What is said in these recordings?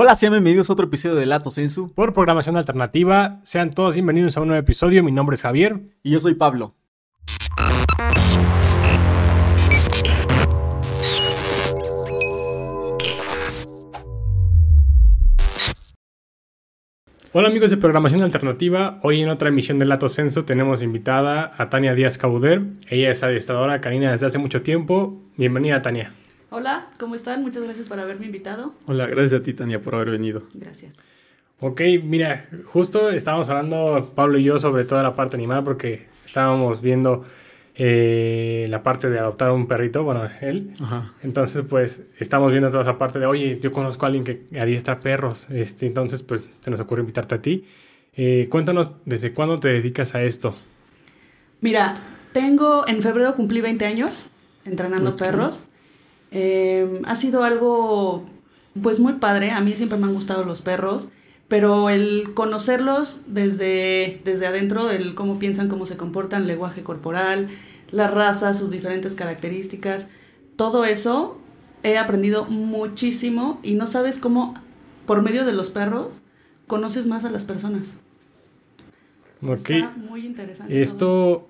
Hola, sean bienvenidos a otro episodio de Lato Sensu. Por programación alternativa, sean todos bienvenidos a un nuevo episodio. Mi nombre es Javier. Y yo soy Pablo. Hola amigos de Programación Alternativa, hoy en otra emisión de Lato Censo tenemos invitada a Tania Díaz Cauder. Ella es adiestradora canina desde hace mucho tiempo. Bienvenida Tania. Hola, ¿cómo están? Muchas gracias por haberme invitado. Hola, gracias a ti Tania por haber venido. Gracias. Ok, mira, justo estábamos hablando Pablo y yo sobre toda la parte animal porque estábamos viendo eh, la parte de adoptar un perrito, bueno, él. Ajá. Entonces, pues, estamos viendo toda esa parte de, oye, yo conozco a alguien que adiestra perros. Este, entonces, pues, se nos ocurre invitarte a ti. Eh, cuéntanos, ¿desde cuándo te dedicas a esto? Mira, tengo, en febrero cumplí 20 años entrenando perros. Eh, ha sido algo, pues, muy padre. A mí siempre me han gustado los perros. Pero el conocerlos desde, desde adentro, el cómo piensan, cómo se comportan, el lenguaje corporal, las razas, sus diferentes características, todo eso he aprendido muchísimo y no sabes cómo, por medio de los perros, conoces más a las personas. Ok. Está muy interesante. Esto,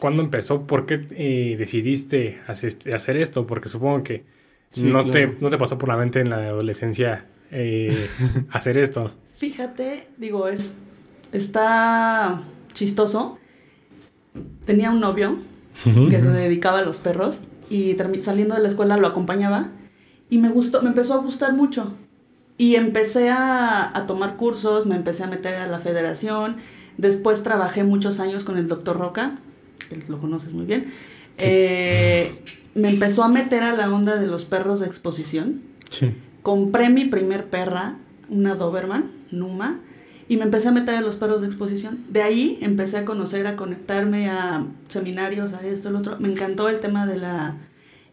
¿cuándo empezó? ¿Por qué eh, decidiste hacer, esto? Porque supongo que Sí, no, claro. te, no te pasó por la mente en la adolescencia eh, hacer esto. Fíjate, digo, es está chistoso. Tenía un novio que se dedicaba a los perros y saliendo de la escuela lo acompañaba y me gustó, me empezó a gustar mucho. Y empecé a, a tomar cursos, me empecé a meter a la federación. Después trabajé muchos años con el doctor Roca, que lo conoces muy bien. Eh, me empezó a meter a la onda de los perros de exposición Sí. compré mi primer perra, una Doberman, Numa, y me empecé a meter a los perros de exposición. De ahí empecé a conocer, a conectarme a seminarios, a esto, el otro. Me encantó el tema de la...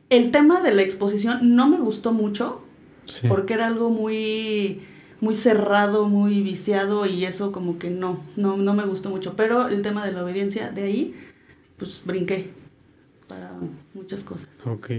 El tema de la exposición no me gustó mucho Sí. porque era algo muy muy cerrado, muy viciado y eso como que no, no, no me gustó mucho. Pero el tema de la obediencia, de ahí, pues brinqué para muchas cosas. Ok.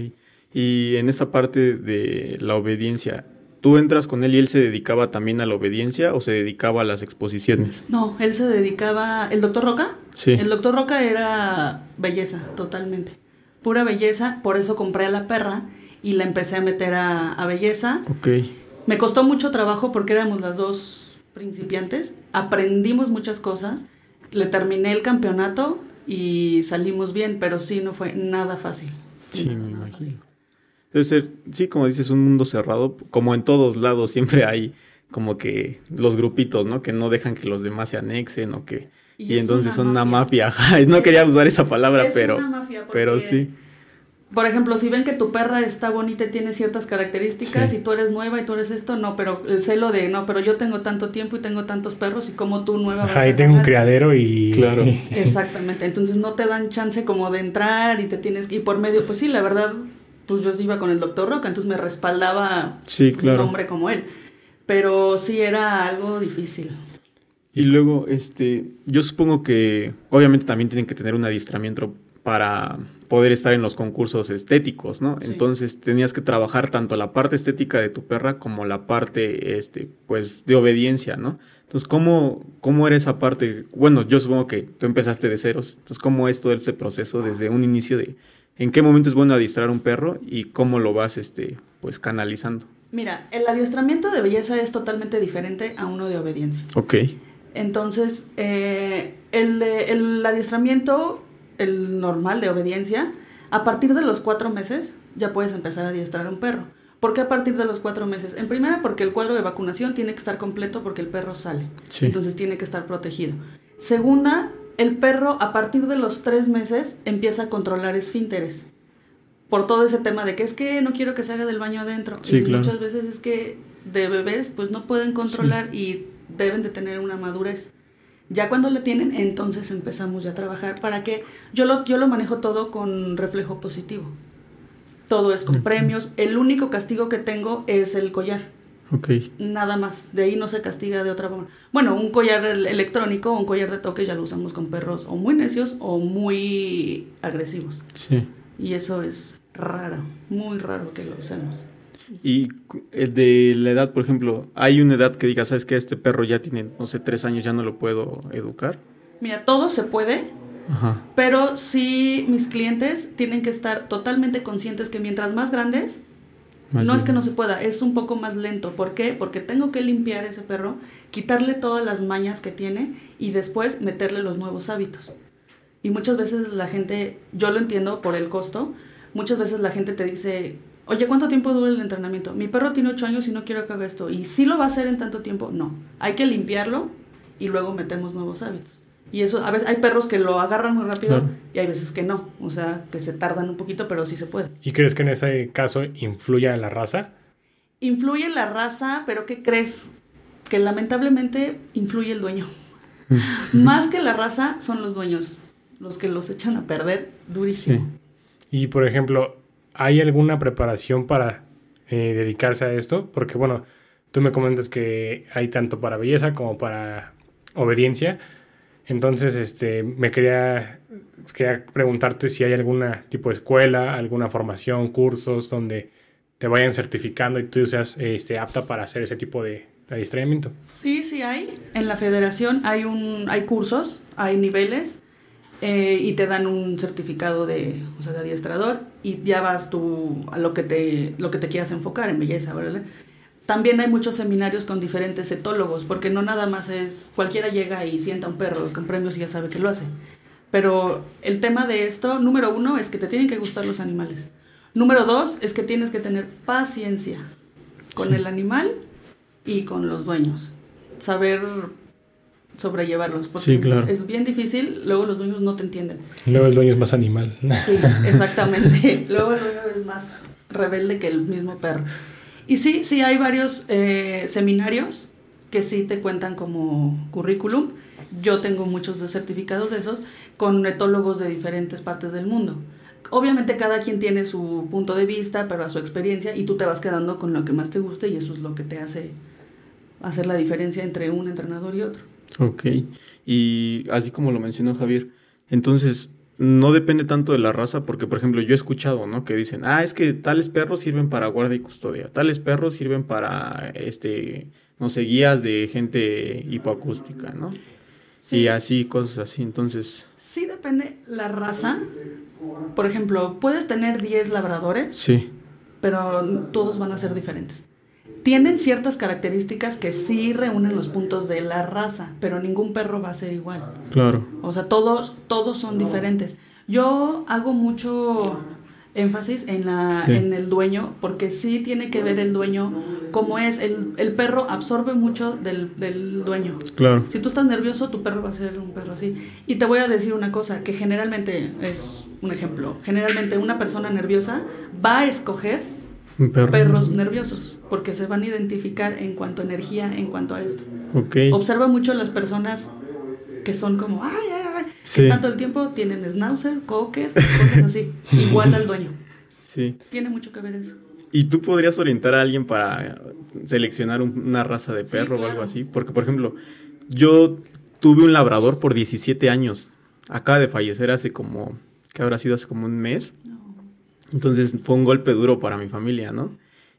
Y en esta parte de la obediencia, ¿tú entras con él y él se dedicaba también a la obediencia o se dedicaba a las exposiciones? No, él se dedicaba, el doctor Roca, Sí. el doctor Roca era belleza, totalmente, pura belleza, por eso compré a la perra y la empecé a meter a, a belleza. Ok. Me costó mucho trabajo porque éramos las dos principiantes, aprendimos muchas cosas, le terminé el campeonato y salimos bien, pero sí, no fue nada fácil. Sí, me Nada imagino. fácil. Debe ser, sí, como dices, un mundo cerrado. Como en todos lados siempre hay como que los grupitos, ¿no? Que no dejan que los demás se anexen o que... Y, es entonces una son una mafia. No Es- quería usar esa palabra, es pero... una mafia porque- Pero sí. Por ejemplo, si ven que tu perra está bonita y tiene ciertas características Sí. y tú eres nueva y tú eres esto, no, pero el celo de, no, pero yo tengo tanto tiempo y tengo tantos perros y como tú nueva vas Ajá, a y tengo un criadero y... Claro. Exactamente, entonces no te dan chance como de entrar y te tienes que, y por medio, pues sí, la verdad, pues yo iba con el doctor Roca, entonces me respaldaba Sí, claro. un hombre como él, pero sí era algo difícil. Y luego, este, yo supongo que obviamente también tienen que tener un adiestramiento para poder estar en los concursos estéticos, ¿no? Sí. Entonces tenías que trabajar tanto la parte estética de tu perra como la parte, este, pues, de obediencia, ¿no? Entonces, ¿cómo, cómo era esa parte? Bueno, yo supongo que tú empezaste de ceros. Entonces, ¿cómo es todo ese proceso desde un inicio de en qué momento es bueno adiestrar un perro y cómo lo vas, este, pues, canalizando? Mira, el adiestramiento de belleza es totalmente diferente a uno de obediencia. Ok. Entonces, eh, el, el adiestramiento, el normal de obediencia, a partir de los cuatro meses ya puedes empezar a adiestrar a un perro. ¿Por qué a partir de los cuatro meses? En primera, porque el cuadro de vacunación tiene que estar completo porque el perro sale. Sí. Entonces tiene que estar protegido. Segunda, el perro a partir de los tres meses empieza a controlar esfínteres. Por todo ese tema de que es que no quiero que se haga del baño adentro. Sí, y claro. muchas veces es que de bebés pues no pueden controlar y deben de tener una madurez. Ya cuando la tienen, entonces empezamos ya a trabajar para que yo lo, yo lo manejo todo con reflejo positivo. Todo es con premios. El único castigo que tengo es el collar. Ok. Nada más. De ahí no se castiga de otra forma. Bueno, un collar el- electrónico o un collar de toque ya lo usamos con perros o muy necios o muy agresivos. Sí. Y eso es raro, muy raro que lo usemos. Y eh, de la edad, por ejemplo, ¿hay una edad que diga, sabes que este perro ya tiene, no sé, tres años, ya no lo puedo educar? Mira, todo se puede, Ajá. pero sí mis clientes tienen que estar totalmente conscientes que mientras más grandes, no es que no se pueda, es un poco más lento. ¿Por qué? Porque tengo que limpiar ese perro, quitarle todas las mañas que tiene y después meterle los nuevos hábitos. Y muchas veces la gente, yo lo entiendo por el costo, muchas veces la gente te dice, oye, ¿cuánto tiempo dura el entrenamiento? Mi perro tiene 8 años y no quiero que haga esto. ¿Y si lo va a hacer en tanto tiempo? No. Hay que limpiarlo y luego metemos nuevos hábitos. Y eso, a veces hay perros que lo agarran muy rápido Claro. y hay veces que no. O sea, que se tardan un poquito, pero sí se puede. ¿Y crees que en ese caso influya la raza? Influye la raza, pero ¿qué crees? Que lamentablemente influye el dueño. Más que la raza son los dueños, los que los echan a perder durísimo. Y por ejemplo, ¿hay alguna preparación para eh, dedicarse a esto? Porque bueno, tú me comentas que hay tanto para belleza como para obediencia. Entonces, este, me quería, quería preguntarte si hay alguna tipo de escuela, alguna formación, cursos donde te vayan certificando y tú seas este, apta para hacer ese tipo de adiestramiento. Sí, sí hay. En la federación hay un, hay cursos, hay niveles eh, y te dan un certificado de, o sea, de adiestrador y ya vas tú a lo que te, lo que te quieras enfocar en belleza, ¿verdad? También hay muchos seminarios con diferentes etólogos, porque no nada más es cualquiera llega y sienta un perro con premios y ya sabe que lo hace. Pero el tema de esto, número uno, es que te tienen que gustar los animales. Número dos, es que tienes que tener paciencia con Sí. el animal y con los dueños. Saber sobrellevarlos, porque Sí, claro. es bien difícil, luego los dueños no te entienden. Luego el dueño es más animal. Sí, exactamente. Luego el dueño es más rebelde que el mismo perro. Y sí, sí hay varios eh, seminarios que sí te cuentan como currículum. Yo tengo muchos de certificados de esos con etólogos de diferentes partes del mundo. Obviamente cada quien tiene su punto de vista, pero a su experiencia, y tú te vas quedando con lo que más te guste y eso es lo que te hace hacer la diferencia entre un entrenador y otro. Ok. Y así como lo mencionó Javier, entonces no depende tanto de la raza, porque por ejemplo yo he escuchado, ¿no? Que dicen, ah, es que tales perros sirven para guardia y custodia, tales perros sirven para, este, no sé, guías de gente hipoacústica, ¿no? Y así, cosas así. Entonces, Sí depende la raza. Por ejemplo, puedes tener 10 labradores, sí, pero todos van a ser diferentes. Tienen ciertas características que sí reúnen los puntos de la raza, pero ningún perro va a ser igual. claro. O sea, todos, todos son diferentes. Yo hago mucho énfasis en, la, Sí. en el dueño, porque sí tiene que ver el dueño cómo es. El, el perro absorbe mucho del, del dueño. Claro. Si tú estás nervioso, tu perro va a ser un perro así. Y te voy a decir una cosa, que generalmente es un ejemplo. Generalmente una persona nerviosa va a escoger perro. perros nerviosos, porque se van a identificar en cuanto a energía, en cuanto a esto. Ok. Observa mucho las personas que son como, ay, ay, ay, que Sí. están todo el tiempo, tienen schnauzer, cocker, cosas así, igual al dueño. Sí. Tiene mucho que ver eso. ¿Y tú podrías orientar a alguien para seleccionar un- una raza de Sí, perro o algo así? Porque, por ejemplo, yo tuve un labrador por 17 años. Acaba de fallecer hace como, ¿qué habrá sido? Hace como un mes. Entonces fue un golpe duro para mi familia, ¿no?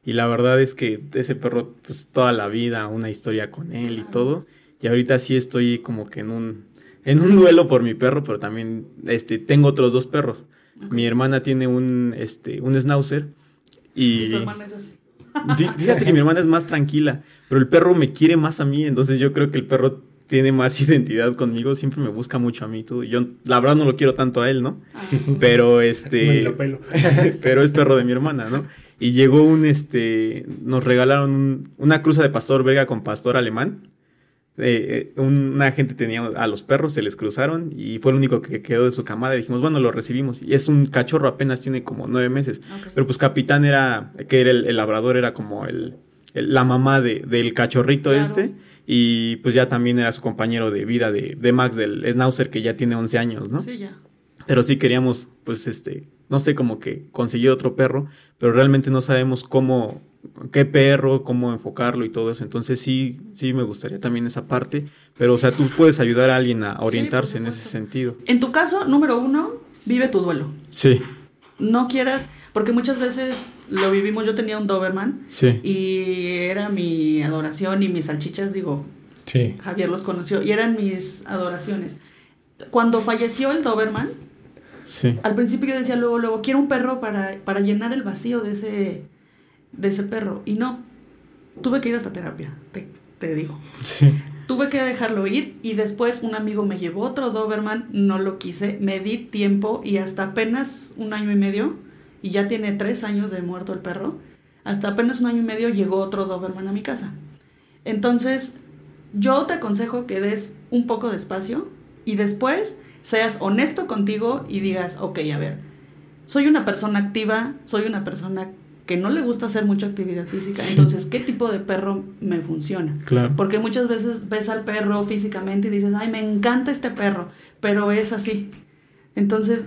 Y la verdad es que ese perro, pues toda la vida, una historia con él y todo. Y ahorita sí estoy como que en un, en un duelo por mi perro, pero también este, tengo otros dos perros. Mi hermana tiene un, este, un schnauzer Y tu hermana es así. Fí- Fíjate que mi hermana es más tranquila, pero el perro me quiere más a mí, entonces yo creo que el perro tiene más identidad conmigo, siempre me busca mucho a mí, todo. Yo la verdad no lo quiero tanto a él, ¿no? Ah, Pero este, lo pelo. pero es perro de mi hermana, ¿no? Y llegó un, este, nos regalaron un- una cruza de pastor belga con pastor alemán. Eh, eh, una gente tenía a los perros, se les cruzaron y fue el único que quedó de su camada. Y dijimos, bueno, lo recibimos. Y es un cachorro, apenas tiene como nueve meses. Pero pues Capitán era, que era el, el labrador, era como el, el- la mamá de- del cachorrito Claro. este. Y pues ya también era su compañero de vida de, de Max, del Schnauzer, que ya tiene 11 años, ¿no? Sí, ya. Pero sí queríamos, pues, este, no sé, como que conseguir otro perro, pero realmente no sabemos cómo, qué perro, cómo enfocarlo y todo eso. Entonces sí, sí me gustaría también esa parte. Pero, o sea, tú puedes ayudar a alguien a orientarse en ese sentido. En tu caso, número uno, vive tu duelo. Sí, No quieras, porque muchas veces lo vivimos, yo tenía un Doberman Sí. y era mi adoración y mis salchichas, digo, Sí. Javier los conoció y eran mis adoraciones. Cuando falleció el Doberman, Sí. al principio yo decía luego, luego, quiero un perro para, para llenar el vacío de ese, de ese perro. Y no, tuve que ir hasta terapia, te, te digo. Sí. Tuve que dejarlo ir y después un amigo me llevó otro Doberman, no lo quise, me di tiempo y hasta apenas un año y medio, y ya tiene tres años de muerto el perro, hasta apenas un año y medio llegó otro Doberman a mi casa. Entonces, yo te aconsejo que des un poco de espacio y después seas honesto contigo y digas, ok, a ver, soy una persona activa, soy una persona que no le gusta hacer mucha actividad física, Sí. entonces, ¿qué tipo de perro me funciona? Claro. Porque muchas veces ves al perro físicamente y dices, ay, me encanta este perro, pero es así. Entonces,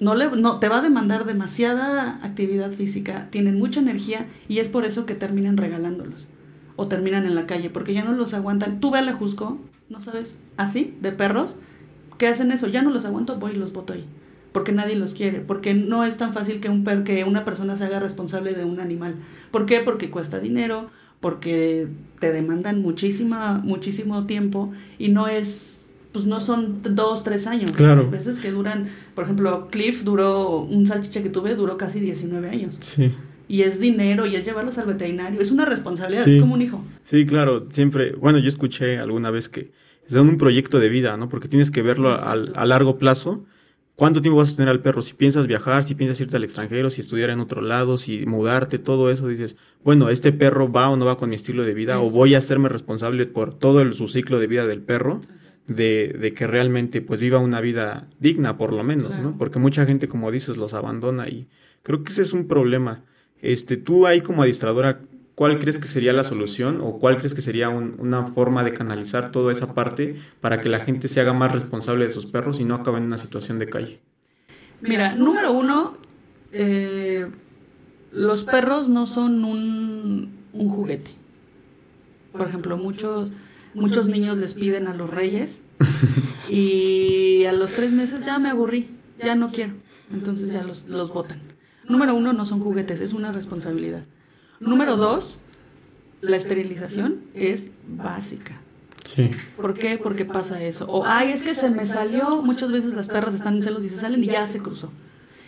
no, le, no te va a demandar demasiada actividad física, tienen mucha energía y es por eso que terminan regalándolos o terminan en la calle, porque ya no los aguantan. Tú ve a la Jusco, ¿no sabes? Así, de perros, que hacen eso, ya no los aguanto, voy y los boto ahí. Porque nadie los quiere, porque no es tan fácil que, un per que una persona se haga responsable de un animal. ¿Por qué? Porque cuesta dinero, porque te demandan muchísima, muchísimo tiempo y no es, pues no son dos, tres años. Claro. Hay veces que duran, por ejemplo, Cliff duró, un salchicha que tuve duró casi 19 años. Sí. Y es dinero y es llevarlos al veterinario. Es una responsabilidad, Sí. es como un hijo. Sí, claro, siempre, bueno, yo escuché alguna vez que es un proyecto de vida, ¿no? Porque tienes que verlo a, a largo plazo. ¿Cuánto tiempo vas a tener al perro? Si piensas viajar, si piensas irte al extranjero, si estudiar en otro lado, si mudarte, todo eso, dices, bueno, este perro va o no va con mi estilo de vida, o voy a hacerme responsable por todo el- su ciclo de vida del perro, de, de que realmente pues viva una vida digna, por lo menos, Claro. ¿no? Porque mucha gente, como dices, los abandona y creo que ese es un problema. Este, tú ahí como administradora, ¿cuál crees que sería la solución o cuál crees que sería un- una forma de canalizar toda esa parte para que la gente se haga más responsable de sus perros y no acabe en una situación de calle? Mira, número uno, eh, los perros no son un, un juguete. Por ejemplo, muchos, muchos niños les piden a los reyes y a los tres meses ya me aburrí, ya no quiero. Entonces ya los, los botan. Número uno, no son juguetes, es una responsabilidad. Número dos, la esterilización es básica. Sí. ¿Por qué? Porque pasa eso. O, ay, es que se me salió. Muchas veces las perras están en celos y se salen y ya se cruzó.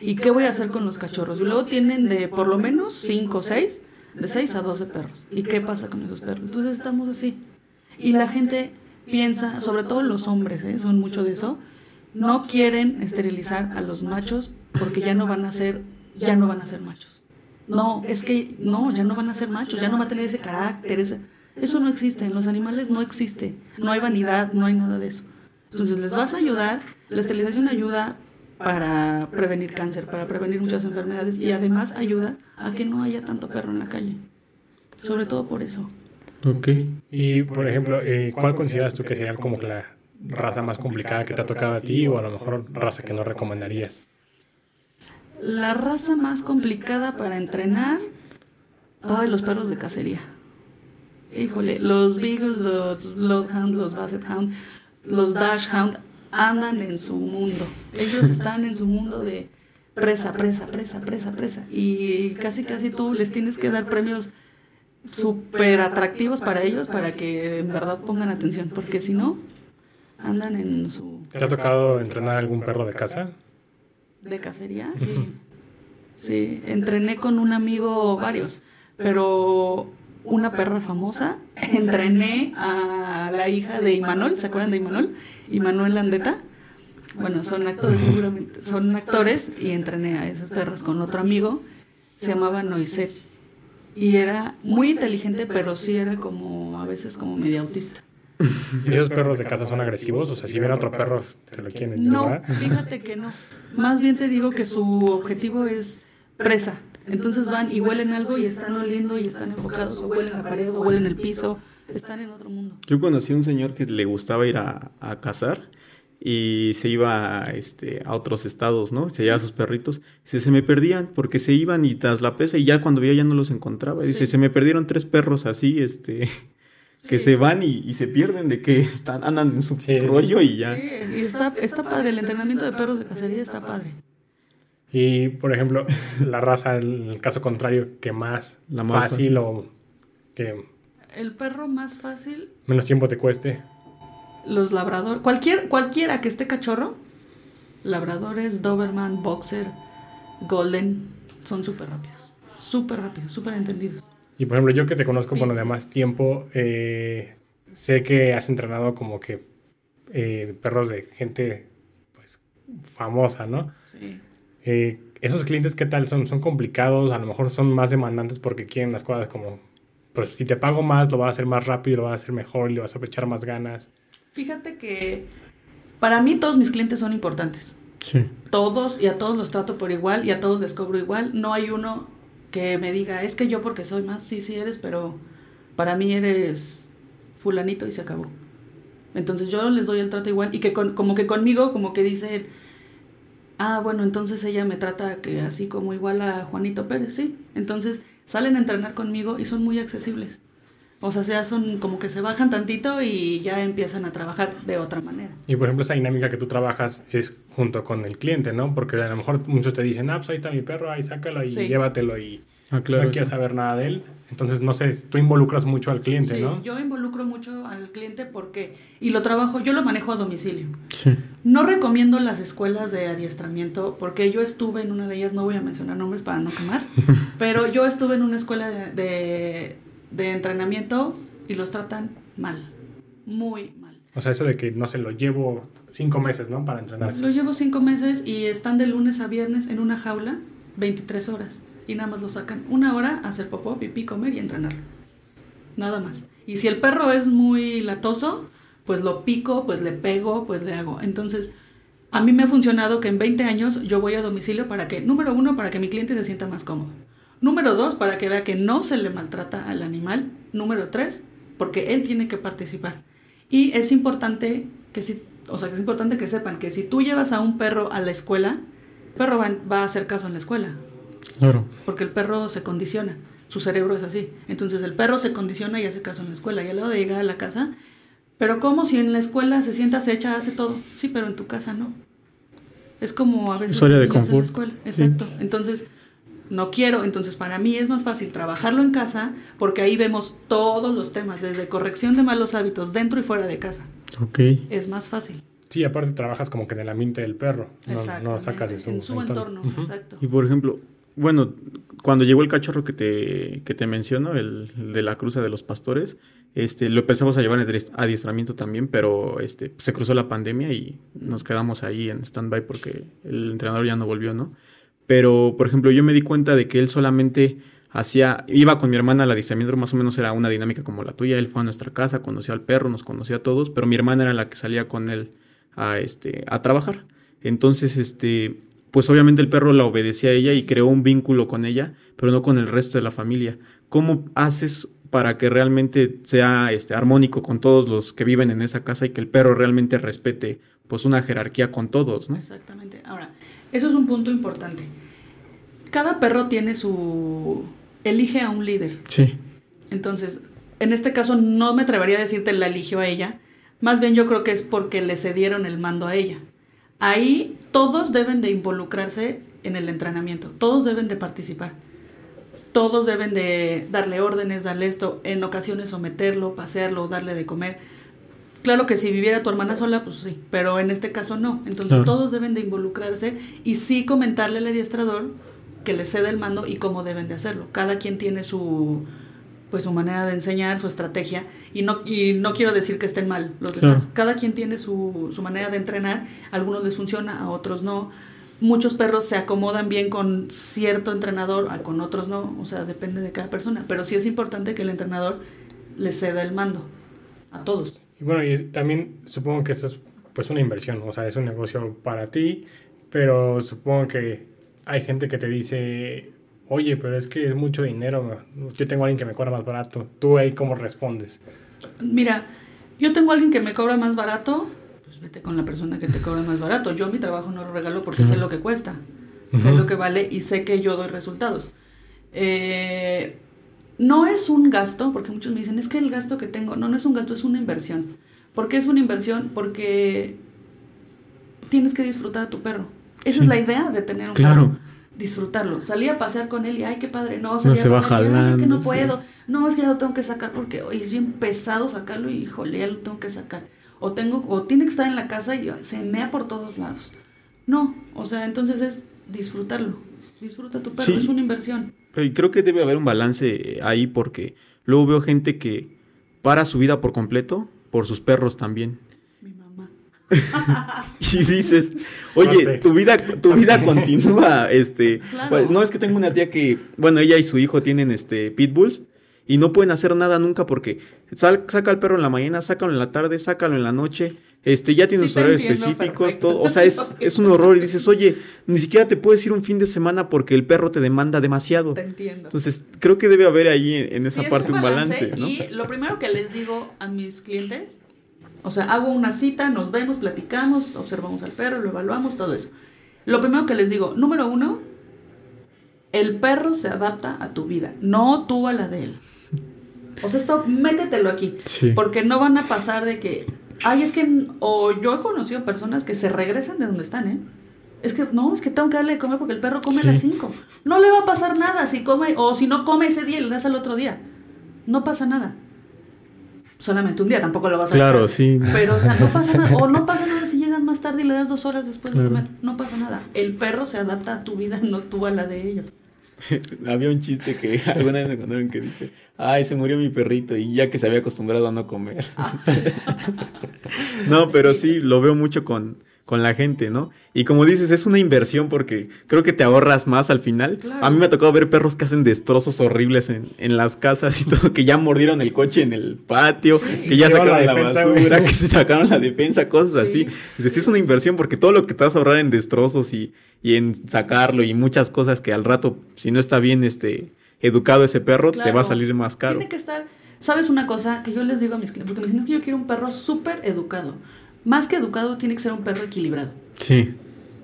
¿Y qué voy a hacer con los cachorros? Y luego tienen de por lo menos 5 o 6, de 6 a 12 perros. ¿Y qué pasa con esos perros? Entonces estamos así. Y la gente piensa, sobre todo los hombres, ¿eh? son mucho de eso, no quieren esterilizar a los machos porque ya no van a ser, ya no van a ser machos. No, es que no, ya no van a ser machos, ya no va a tener ese carácter, ese, eso no existe, en los animales no existe, no hay vanidad, no hay nada de eso. Entonces les vas a ayudar, la esterilización ayuda para prevenir cáncer, para prevenir muchas enfermedades y además ayuda a que no haya tanto perro en la calle. Sobre todo por eso. Ok. Y, por ejemplo, eh, ¿cuál consideras tú que sería como que la raza más complicada que te ha tocado a ti o a lo mejor raza que no recomendarías? La raza más complicada para entrenar, ay, los perros de cacería. Híjole, los Beagles, los Bloodhound, los Basset Hound, los Dash Hound andan en su mundo. Ellos están en su mundo de presa, presa, presa, presa, presa. Y casi, casi tú les tienes que dar premios súper atractivos para ellos para que en verdad pongan atención, porque si no, andan en su ¿Te ha tocado entrenar algún perro de casa? de cacería, sí. Sí, entrené con un amigo varios, pero una perra famosa, entrené a la hija de Imanol, ¿se acuerdan de Imanol? Imanol Landeta. Bueno, son actores seguramente, son actores y entrené a esos perros con otro amigo, se llamaba Noiset. Y era muy inteligente, pero sí era como, a veces como medio autista. ¿Y esos perros de casa son agresivos? O sea, si ven a otro perro, te lo quieren No, fíjate que no. Más bien te digo que su objetivo es presa. Entonces van y huelen algo y están oliendo y están enfocados, o huelen la pared, o huelen el piso, están en otro mundo. Yo conocí a un señor que le gustaba ir a, a cazar y se iba este, a otros estados, ¿no? Se llevaba a sus perritos. Dice, se me perdían porque se iban y tras la pesa y ya cuando veía ya no los encontraba. Dice, Sí. se me perdieron tres perros así, este, que Sí, se sí. van y, y se pierden de que están, andan en su Sí. rollo y ya. Sí, y está, está padre, el entrenamiento de perros de cacería está padre. Y, por ejemplo, la raza, en el caso contrario, que más, La más fácil, fácil. o que El perro más fácil, menos tiempo te cueste. Los labradores, cualquier, cualquiera que esté cachorro, labradores, Doberman, Boxer, Golden, son súper rápidos. Súper rápidos, súper entendidos. Y, por ejemplo, yo que te conozco, Sí. bueno, de más tiempo, eh, sé que has entrenado como que eh, perros de gente, pues, famosa, ¿no? Sí. Eh, esos clientes, ¿qué tal son? ¿Son complicados? A lo mejor son más demandantes porque quieren las cosas como, pues si te pago más, lo vas a hacer más rápido, lo vas a hacer mejor, le vas a echar más ganas. Fíjate que para mí todos mis clientes son importantes. Sí. Todos y a todos los trato por igual y a todos les cobro igual. No hay uno que me diga, es que yo porque soy más, sí, sí eres, pero para mí eres fulanito y se acabó. Entonces yo les doy el trato igual y que con- como que conmigo, como que dicen, ah, bueno, entonces ella me trata que así como igual a Juanito Pérez, sí. Entonces salen a entrenar conmigo y son muy accesibles. O sea, ya son como que se bajan tantito y ya empiezan a trabajar de otra manera. Y por ejemplo, esa dinámica que tú trabajas es junto con el cliente, ¿no? Porque a lo mejor muchos te dicen, ah, pues ahí está mi perro, ahí sácalo y Sí. llévatelo y Ah, claro. no quieres sí. saber nada de él. Entonces, no sé, tú involucras mucho al cliente, Sí, ¿no? yo involucro mucho al cliente porque, y lo trabajo, yo lo manejo a domicilio. Sí. No recomiendo las escuelas de adiestramiento porque yo estuve en una de ellas, no voy a mencionar nombres para no quemar, pero yo estuve en una escuela de, de, de entrenamiento y los tratan mal, muy mal. O sea, eso de que, no sé, lo llevo cinco meses, ¿no? Para entrenarse. Lo llevo cinco meses y están de lunes a viernes en una jaula, 23 horas, y nada más lo sacan una hora a hacer popó, pipí, comer y entrenarlo. Nada más. Y si el perro es muy latoso, pues lo pico, pues le pego, pues le hago. Entonces, a mí me ha funcionado que en 20 años yo voy a domicilio para que, número uno, para que mi cliente se sienta más cómodo. Número dos, para que vea que no se le maltrata al animal. Número tres, porque él tiene que participar. Y es importante que si, o sea, que es importante que sepan que si tú llevas a un perro a la escuela, el perro va, va a hacer caso en la escuela, Claro. porque el perro se condiciona, su cerebro es así. Entonces el perro se condiciona y hace caso en la escuela. Y a la hora de llegar a la casa, pero como si en la escuela se sienta, se echa, hace todo. Sí, pero en tu casa no. Es como a veces su área de niños en la confort. escuela. Exacto. Entonces, no quiero. Entonces, para mí es más fácil trabajarlo en casa porque ahí vemos todos los temas, desde corrección de malos hábitos dentro y fuera de casa. Ok. Es más fácil. Sí, aparte trabajas como que en el ambiente del perro. No, no sacas de su, en su entorno. Exacto. Y por ejemplo, bueno, cuando llegó el cachorro que te, que te menciono, el, el de la cruza de los pastores, este, lo empezamos a llevar en adiestramiento también, pero este, se cruzó la pandemia y nos quedamos ahí en stand-by porque el entrenador ya no volvió, ¿no? Pero, por ejemplo, yo me di cuenta de que él solamente hacía, iba con mi hermana al adiestramiento, más o menos era una dinámica como la tuya, él fue a nuestra casa, conoció al perro, nos conoció a todos, pero mi hermana era la que salía con él a, este, a trabajar. Entonces, este, pues obviamente el perro la obedecía a ella y creó un vínculo con ella, pero no con el resto de la familia. ¿Cómo haces para que realmente sea este, armónico con todos los que viven en esa casa y que el perro realmente respete pues una jerarquía con todos, ¿no? Exactamente. Ahora, eso es un punto importante. Cada perro tiene su... elige a un líder. Sí. Entonces, en este caso no me atrevería a decirte la eligió a ella. Más bien yo creo que es porque le cedieron el mando a ella. Ahí todos deben de involucrarse en el entrenamiento. Todos deben de participar. Todos deben de darle órdenes, darle esto, en ocasiones someterlo, pasearlo, darle de comer. Claro que si viviera tu hermana sola, pues sí, pero en este caso no. Entonces Claro. todos deben de involucrarse y sí comentarle al adiestrador que le cede el mando y cómo deben de hacerlo. Cada quien tiene su pues su manera de enseñar, su estrategia y no y no quiero decir que estén mal los Claro. demás. Cada quien tiene su, su manera de entrenar, a algunos les funciona, a otros no. Muchos perros se acomodan bien con cierto entrenador, a con otros no, o sea, depende de cada persona, pero sí es importante que el entrenador le ceda el mando a todos. Y bueno, y también supongo que esto es pues una inversión, o sea, es un negocio para ti, pero supongo que hay gente que te dice, oye, pero es que es mucho dinero, yo tengo a alguien que me cobra más barato, tú ahí cómo respondes. Mira, yo tengo a alguien que me cobra más barato, pues vete con la persona que te cobra más barato. Yo mi trabajo no lo regalo porque sé lo que cuesta, sé lo que vale y sé que yo doy resultados. Eh, no es un gasto, porque muchos me dicen, es que el gasto que tengo, no, no es un gasto, es una inversión. ¿Por qué es una inversión? Porque tienes que disfrutar a tu perro. Esa es la idea de tener un Claro. perro. Disfrutarlo. Salir a pasear con él y, ay, qué padre. No, No salir se a va "Ay, es que jalando, no sí. puedo. No, es que ya lo tengo que sacar porque hoy es bien pesado sacarlo y, híjole, ya lo tengo que sacar. O, tengo, o tiene que estar en la casa y se mea por todos lados. No, o sea, entonces es disfrutarlo. Disfruta tu perro, Sí. es una inversión. Pero creo que debe haber un balance ahí porque luego veo gente que para su vida por completo por sus perros también. Mi mamá. Y dices, oye, tu vida, tu vida continúa, este, Claro. pues, no es que tengo una tía que, bueno, ella y su hijo tienen este pitbulls y no pueden hacer nada nunca porque sal- saca al perro en la mañana, sácalo en la tarde, sácalo en la noche, este, ya tiene Sí, sus te horarios específicos, perfecto. todo, o sea, es, es un horror y dices, oye, ni siquiera te puedes ir un fin de semana porque el perro te demanda demasiado. Te entiendo. Entonces, creo que debe haber ahí en, en esa Sí, es parte un balance, ¿no? Y lo primero que les digo a mis clientes, o sea, hago una cita, nos vemos, platicamos, observamos al perro, lo evaluamos, todo eso. Lo primero que les digo, número uno, el perro se adapta a tu vida, no tú a la de él. O sea, esto métetelo aquí. Sí. Porque no van a pasar de que, ay, es que, o yo he conocido personas que se regresan de donde están, ¿eh? Es que, no, es que tengo que darle de comer porque el perro come Sí. a las 5. No le va a pasar nada si come, o si no come ese día y le das al otro día. No pasa nada. Solamente un día, tampoco lo vas a Claro, dejar. sí. Pero, o sea, no pasa nada. O no pasa nada si llegas más tarde y le das dos horas después de Claro. comer. No pasa nada. El perro se adapta a tu vida, no tú a la de ellos. Había un chiste que alguna vez me contaron que dije, ay, se murió mi perrito y ya que se había acostumbrado a no comer. no, pero sí, lo veo mucho con, con la gente, ¿no? Y como dices, es una inversión porque creo que te ahorras más al final. Claro. A mí me ha tocado ver perros que hacen destrozos horribles en, en las casas y todo, que ya mordieron el coche en el patio, que ya la sacaron la, defensa, basura, güey. que se sacaron la defensa, cosas Sí. así. Dices, sí es una inversión porque todo lo que te vas a ahorrar en destrozos y, y en sacarlo y muchas cosas que al rato, si no está bien este educado ese perro, te va a salir más caro. Tiene que estar. ¿Sabes una cosa que yo les digo a mis clientes? Porque me dicen es que yo quiero un perro súper educado. Más que educado, tiene que ser un perro equilibrado. Sí,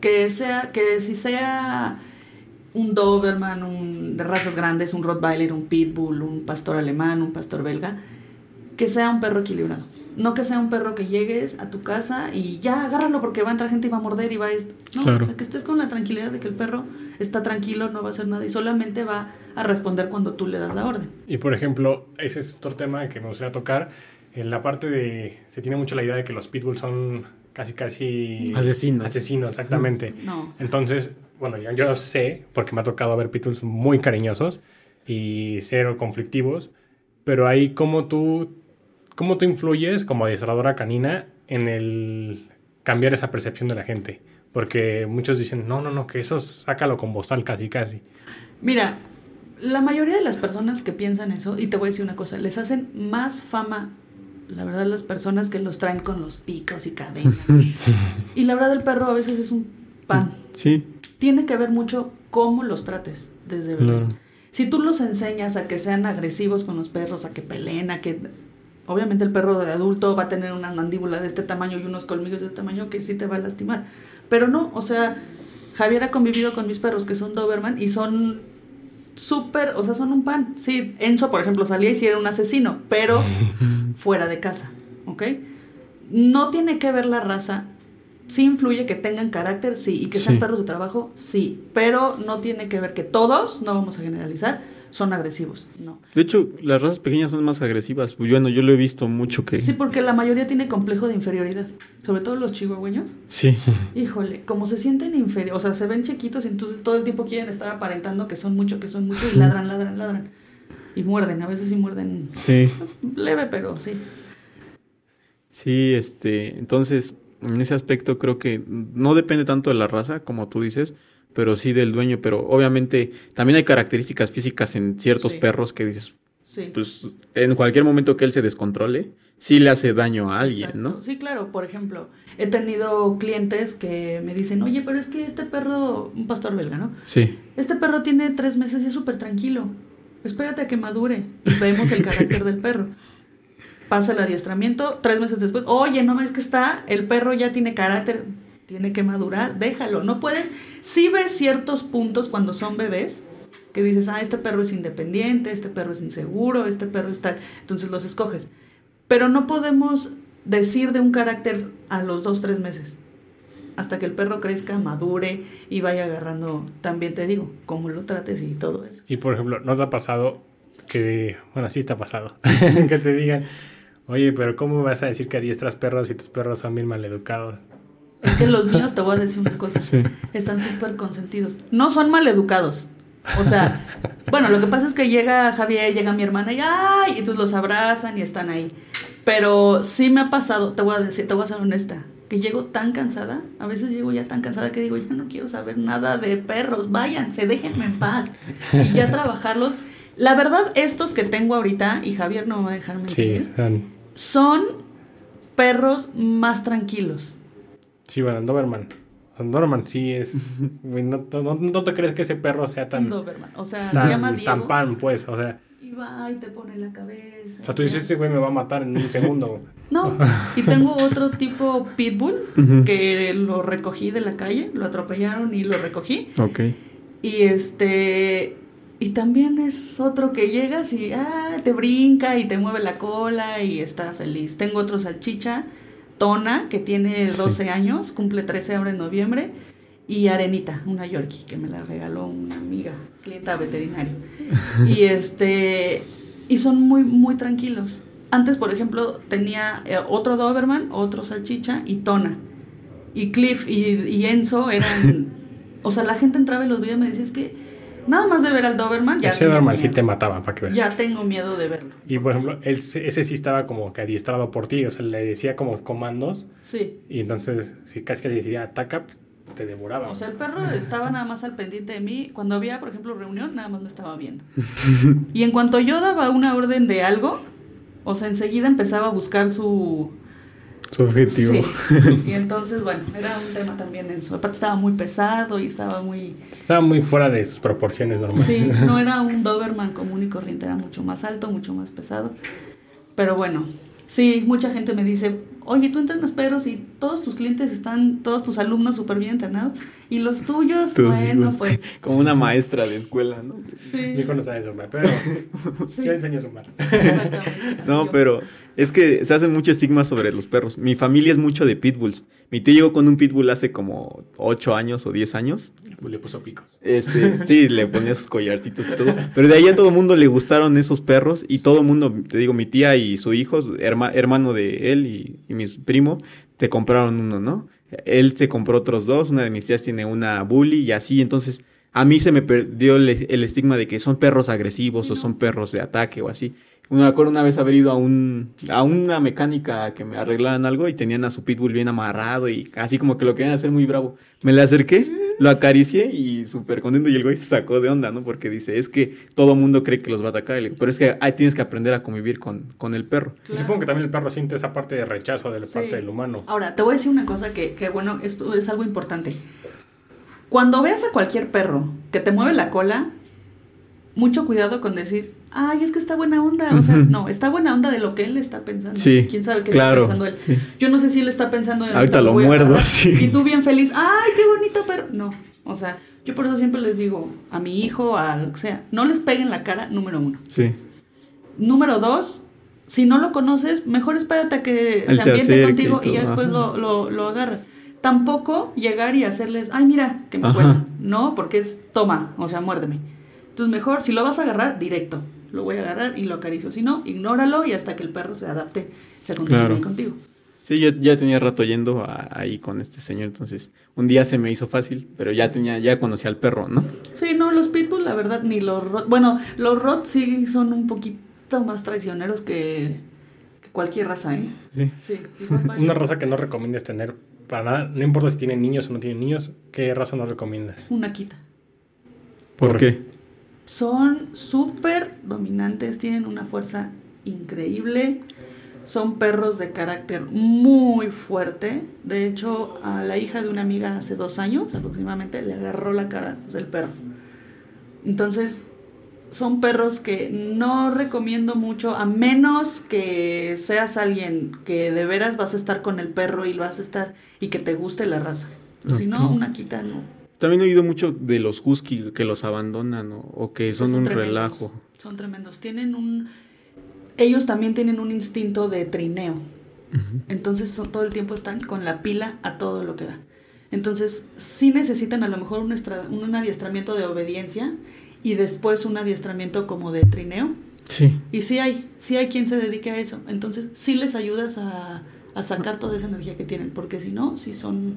Que sea, que si sea un Doberman, un de razas grandes, un Rottweiler, un Pitbull, un pastor alemán, un pastor belga, que sea un perro equilibrado. No que sea un perro que llegues a tu casa y ya agárralo porque va a entrar gente y va a morder y va a... est- No, Claro. o sea, que estés con la tranquilidad de que el perro está tranquilo, no va a hacer nada y solamente va a responder cuando tú le das la orden. Y por ejemplo, ese es otro tema que me gustaría tocar. En la parte de. Se tiene mucho la idea de que los pitbulls son casi, casi. Asesinos. Asesinos, exactamente. No. Entonces, bueno, yo, yo sé, porque me ha tocado ver pitbulls muy cariñosos y cero conflictivos, pero ahí cómo tú, cómo tú influyes como adiestradora canina en el cambiar esa percepción de la gente. Porque muchos dicen, no, no, no, que eso sácalo con bozal casi, casi. Mira, la mayoría de las personas que piensan eso, y te voy a decir una cosa, les hacen más fama, la verdad, las personas que los traen con los picos y cadenas. y la verdad, el perro a veces es un pan. sí, Tiene que ver mucho cómo los trates desde bebé. Claro. Si tú los enseñas a que sean agresivos con los perros, a que peleen, a que... Obviamente el perro de adulto va a tener una mandíbula de este tamaño y unos colmillos de este tamaño que sí te va a lastimar. Pero no, o sea, Javier ha convivido con mis perros que son Doberman y son súper, o sea, son un pan. Sí, Enzo, por ejemplo, salía y sí era un asesino, pero fuera de casa, ¿ok? No tiene que ver la raza. Sí influye que tengan carácter, sí, y que sean Sí. perros de trabajo, sí, pero no tiene que ver que todos, no vamos a generalizar, son agresivos, no. De hecho, las razas pequeñas son más agresivas. Pues bueno, yo lo he visto mucho que... Sí, porque la mayoría tiene complejo de inferioridad, sobre todo los chihuahueños. Sí. Híjole, como se sienten inferiores, o sea, se ven chiquitos y entonces todo el tiempo quieren estar aparentando que son mucho, que son mucho y ladran, ladran, ladran. Y muerden, a veces sí muerden Sí. leve, pero sí. Sí, este, entonces, en ese aspecto creo que no depende tanto de la raza, como tú dices, pero sí del dueño, pero obviamente también hay características físicas en ciertos Sí. perros que dices, Sí. pues en cualquier momento que él se descontrole, sí le hace daño a alguien, Exacto. ¿no? Sí, claro. Por ejemplo, he tenido clientes que me dicen, oye, pero es que este perro, un pastor belga, ¿no? Sí. Este perro tiene tres meses y es súper tranquilo. Espérate a que madure y vemos el carácter del perro. Pasa el adiestramiento, tres meses después, oye, no es que está, el perro ya tiene carácter, tiene que madurar, déjalo. No puedes, si ves ciertos puntos cuando son bebés, que dices, ah, este perro es independiente, este perro es inseguro, este perro es tal, entonces los escoges. Pero no podemos decir de un carácter a los dos, tres meses. hasta que el perro crezca, madure y vaya agarrando, también te digo, cómo lo trates y todo eso. Y por ejemplo, ¿no te ha pasado que, bueno, sí te ha pasado, que te digan, oye, pero ¿cómo vas a decir que adiestras perros si tus perros son bien maleducados? Es que los míos, te voy a decir una cosa, están súper consentidos. No son maleducados. O sea, bueno, lo que pasa es que llega Javier, llega mi hermana y ¡ay! Y entonces los abrazan y están ahí. Pero sí me ha pasado, te voy a decir, te voy a ser honesta, que llego tan cansada, a veces llego ya tan cansada que digo, ya no quiero saber nada de perros, váyanse, déjenme en paz. Y ya trabajarlos. La verdad, estos que tengo ahorita, y Javier no me va a dejar mentir, son perros más tranquilos. Sí, bueno, Doberman. Doberman sí es. no, no, te crees que ese perro sea tan. Doberman. O sea, se llama Diego. Tan pan, pues. O sea. Y va y te pone la cabeza. O sea, tú dices, ese güey me va a matar en un segundo. no. Y tengo otro tipo pitbull que lo recogí de la calle. Lo atropellaron y lo recogí. Ok. Y este. Y también es otro que llegas y ah, te brinca y te mueve la cola y está feliz. Tengo otro salchicha Tona, que tiene 12 años, cumple 13 ahora en noviembre, y Arenita, una Yorkie, que me la regaló una amiga, clienta veterinaria. y este y son muy muy tranquilos. Antes, por ejemplo, tenía eh, otro Doberman, otro Salchicha y Tona. Y Cliff y, y Enzo eran... o sea, la gente entraba y los veía y me decía, es que Nada más de ver al Doberman ya. Ese Doberman sí te mataba, para que veas. Ya tengo miedo de verlo. Y por ejemplo, él, ese sí estaba como que adiestrado por ti, o sea, le decía como comandos. Sí. Y entonces, si casi casi decía ataca, te devoraba. O sea, el perro estaba nada más al pendiente de mí. Cuando había, por ejemplo, reunión, nada más me estaba viendo. y en cuanto yo daba una orden de algo, o sea, enseguida empezaba a buscar su su objetivo. Y entonces, bueno, era un tema también en su... Aparte estaba muy pesado y estaba muy... Estaba muy fuera de sus proporciones normales. Sí, no era un Doberman común y corriente, era mucho más alto, mucho más pesado. Pero bueno, sí, mucha gente me dice, oye, tú entrenas perros y todos tus clientes están, todos tus alumnos súper bien entrenados. Y los tuyos, bueno, pues. Como una maestra de escuela, ¿no? Sí. Yo no sabe sumar, pero yo enseño a sumar. no, pero es que se hacen mucho estigma sobre los perros. Mi familia es mucho de pitbulls. Mi tío llegó con un pitbull hace como 8 años o 10 años. Le puso picos. Este, sí, le ponía sus collarcitos y todo. Pero de ahí a todo el mundo le gustaron esos perros y todo el mundo, te digo, mi tía y su hijo, hermano de él y, y mi primo, te compraron uno, ¿no? Él se compró otros dos, una de mis tías tiene una bully y así, entonces a mí se me perdió el, estigma de que son perros agresivos o son perros de ataque o así. Me acuerdo una vez haber ido a, un, a una mecánica que me arreglaran algo y tenían a su pitbull bien amarrado y así como que lo querían hacer muy bravo. Me le acerqué, lo acaricié y súper contento y el güey se sacó de onda, ¿no? Porque dice, es que todo mundo cree que los va a atacar. Pero es que ahí tienes que aprender a convivir con, con el perro. Supongo que también el perro siente esa parte de rechazo de la parte del humano. Ahora, te voy a decir una cosa que, que bueno, esto es algo importante. Cuando veas a cualquier perro que te mueve la cola, mucho cuidado con decir, ay, es que está buena onda. O sea, no, está buena onda de lo que él está pensando. Sí. ¿Quién sabe qué está pensando él? Yo no sé si él está pensando en Ahorita lo, muerdo, sí. Y tú bien feliz, ay, qué bonito perro. No, o sea, yo por eso siempre les digo a mi hijo, a lo que sea, no les peguen la cara, número uno. Sí. Número dos, si no lo conoces, mejor espérate a que se ambiente contigo y, ya después lo, lo, lo, agarras. Tampoco llegar y hacerles, ay, mira, que me huela. No, porque es, toma, o sea, muérdeme. Entonces mejor, si lo vas a agarrar, directo. Lo voy a agarrar y lo acaricio. Si no, ignóralo y hasta que el perro se adapte, se condicione contigo. Sí, yo ya tenía rato yendo ahí con este señor, entonces un día se me hizo fácil, pero ya tenía, ya conocía al perro, ¿no? Sí, no, los pitbull, la verdad, ni los rot, bueno, los rot sí son un poquito más traicioneros que, cualquier raza, ¿eh? Sí. sí Una raza que no recomiendas tener para nada, no importa si tienen niños o no tienen niños, ¿qué raza no recomiendas? Una quita. ¿Por qué? Son súper dominantes, tienen una fuerza increíble, son perros de carácter muy fuerte. De hecho, a la hija de una amiga hace dos años aproximadamente le agarró la cara del perro. Entonces, son perros que no recomiendo mucho, a menos que seas alguien que de veras vas a estar con el perro y vas a estar y que te guste la raza. Si no, una quita no. También he oído mucho de los husky que los abandonan o, que son, un relajo. Son tremendos. Tienen un. Ellos también tienen un instinto de trineo. Entonces todo el tiempo están con la pila a todo lo que da. Entonces, sí necesitan a lo mejor un, estra- un adiestramiento de obediencia y después un adiestramiento como de trineo. Sí. Y sí hay, sí hay quien se dedique a eso. Entonces, sí les ayudas a, a sacar toda esa energía que tienen, porque si no, sí son,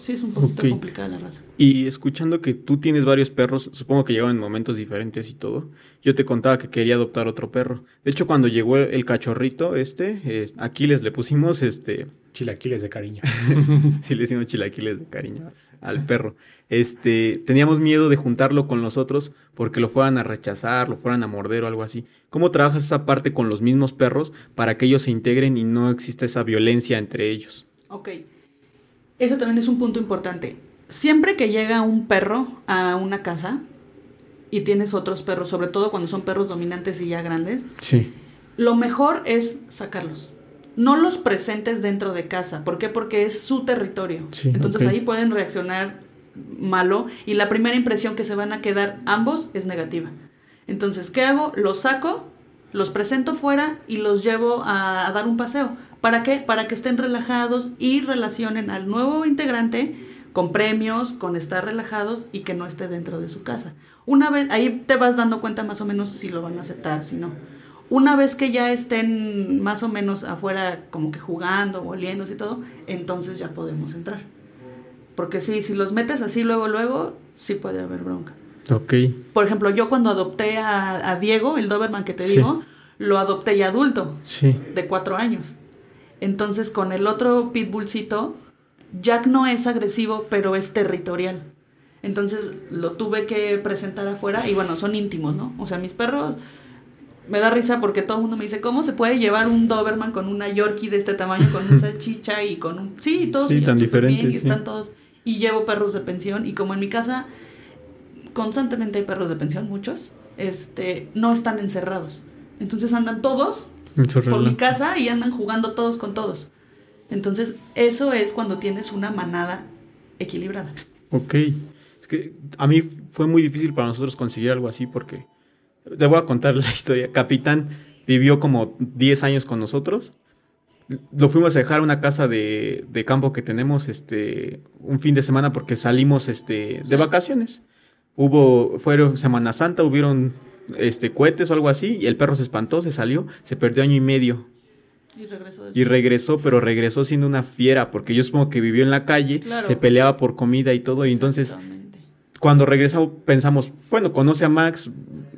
sí es un poquito complicada la raza. Y escuchando que tú tienes varios perros, supongo que llegaron en momentos diferentes y todo. Yo te contaba que quería adoptar otro perro. De hecho, cuando llegó el, el cachorrito, este, eh, Aquiles, le pusimos este, Chilaquiles de cariño. sí le hicimos chilaquiles de cariño al perro. Este, teníamos miedo de juntarlo con los otros porque lo fueran a rechazar, lo fueran a morder o algo así. ¿Cómo trabajas esa parte con los mismos perros para que ellos se integren y no exista esa violencia entre ellos? Ok. Eso también es un punto importante. Siempre que llega un perro a una casa y tienes otros perros, sobre todo cuando son perros dominantes y ya grandes, Sí. lo mejor es sacarlos. No los presentes dentro de casa. ¿Por qué? Porque es su territorio. Sí, Entonces ahí pueden reaccionar malo y la primera impresión que se van a quedar ambos es negativa. Entonces, ¿qué hago? Los saco, los presento fuera y los llevo a, a dar un paseo. ¿Para qué? Para que estén relajados y relacionen al nuevo integrante con premios, con estar relajados y que no esté dentro de su casa. Una vez, ahí te vas dando cuenta más o menos si lo van a aceptar, si no. Una vez que ya estén más o menos afuera como que jugando, oliéndose y todo, entonces ya podemos entrar. Porque sí, si los metes así luego, luego, sí puede haber bronca. Ok. Por ejemplo, yo cuando adopté a, a Diego, el Doberman que te Sí. digo, lo adopté ya adulto, Sí. de cuatro años. Entonces, con el otro pitbullcito, Jack no es agresivo, pero es territorial. Entonces, lo tuve que presentar afuera y bueno, son íntimos, ¿no? O sea, mis perros me da risa porque todo el mundo me dice, ¿cómo se puede llevar un Doberman con una Yorkie de este tamaño, con un salchicha y con un... Sí, todos Sí, tan bien diferentes, y están sí. todos... Y llevo perros de pensión y como en mi casa constantemente hay perros de pensión, muchos, este, no están encerrados. Entonces andan todos por mi casa y andan jugando todos con todos. Entonces, eso es cuando tienes una manada equilibrada. Ok. Es que a mí fue muy difícil para nosotros conseguir algo así porque te voy a contar la historia. Capitán vivió como 10 años con nosotros. Lo fuimos a dejar a una casa de, de campo que tenemos este un fin de semana porque salimos este de vacaciones. Hubo fueron Semana Santa, hubieron este cohetes o algo así y el perro se espantó, se salió, se perdió año y medio. Y regresó, pero regresó siendo una fiera, porque yo supongo que vivió en la calle, Claro. se peleaba por comida y todo, y entonces cuando regresó pensamos, bueno, conoce a Max,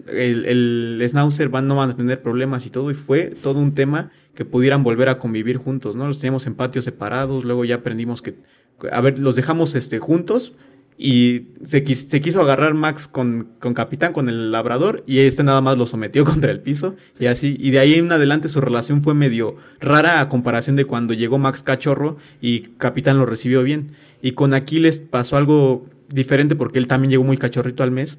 el, el Schnauzer van, no van a tener problemas y todo, y fue todo un tema que pudieran volver a convivir juntos, ¿no? Los teníamos en patios separados, luego ya aprendimos que, a ver, los dejamos este, juntos, y se, quis- se quiso agarrar Max con, Capitán, con el labrador, y este nada más lo sometió contra el piso, y así, y de ahí en adelante su relación fue medio rara a comparación de cuando llegó Max Cachorro y Capitán lo recibió bien. Y con Aquiles pasó algo diferente porque él también llegó muy cachorrito al mes.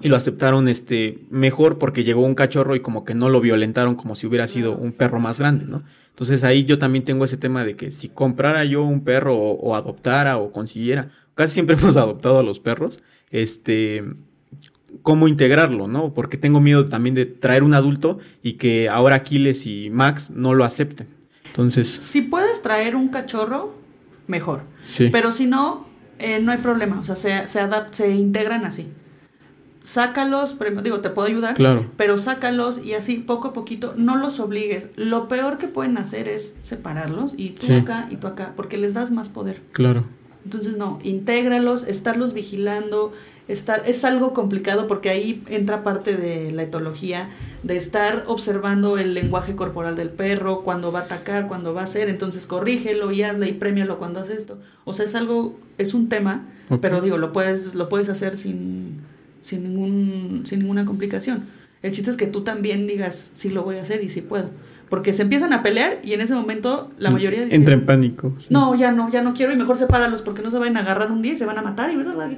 Y lo aceptaron este mejor porque llegó un cachorro y como que no lo violentaron como si hubiera sido un perro más grande, ¿no? Entonces ahí yo también tengo ese tema de que si comprara yo un perro o adoptara o consiguiera, casi siempre hemos adoptado a los perros, este, cómo integrarlo, ¿no? Porque tengo miedo también de traer un adulto y que ahora Aquiles y Max no lo acepten. Entonces, Si puedes traer un cachorro, mejor. sí. Pero si no, eh, no hay problema. O sea, se, se, se integran así. Sácalos, primero- digo, te puedo ayudar, Claro. pero sácalos y así poco a poquito, no los obligues. Lo peor que pueden hacer es separarlos y tú Sí. acá y tú acá, porque les das más poder. Claro. Entonces, no, intégralos, estarlos vigilando, estar, es algo complicado porque ahí entra parte de la etología, de estar observando el lenguaje corporal del perro, cuando va a atacar, cuando va a hacer, entonces corrígelo y hazle y premialo cuando hace esto. O sea, es algo, es un tema, pero digo, lo puedes, lo puedes hacer sin, sin, ningún, sin ninguna complicación. El chiste es que tú también digas, sí lo voy a hacer y sí puedo. Porque se empiezan a pelear y en ese momento la mayoría dice, Entra en pánico. sí. no, ya no, ya no quiero y mejor sepáralos porque no se van a agarrar un día y se van a matar y ¿verdad? A lo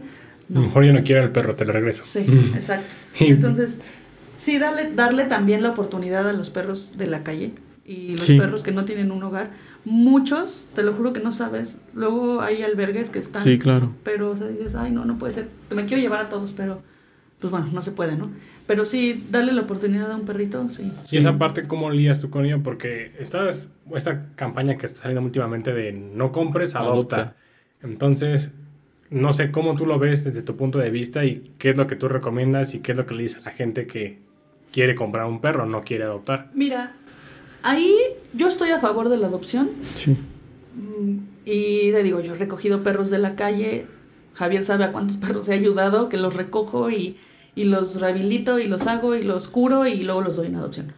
No. mejor yo no quiero el perro, te lo regreso. Sí, exacto. Entonces, sí, darle, darle también la oportunidad a los perros de la calle y los Sí. perros que no tienen un hogar. Muchos, te lo juro que no sabes. Luego hay albergues que están. Sí, claro. Pero o sea, dices, ay, no, no puede ser. Me quiero llevar a todos, pero pues bueno, no se puede, ¿no? Pero sí, darle la oportunidad a un perrito, sí. Y esa parte, ¿cómo lías tú con ello? Porque esta, esta campaña que está saliendo últimamente de no compres, adopta. Adopta. Entonces, no sé cómo tú lo ves desde tu punto de vista y qué es lo que tú recomiendas y qué es lo que le dices a la gente que quiere comprar un perro, no quiere adoptar. Mira, ahí yo estoy a favor de la adopción. Sí. Mm, Y te digo, yo he recogido perros de la calle. Javier sabe a cuántos perros he ayudado, que los recojo y, y los rehabilito y los hago y los curo y luego los doy en adopción.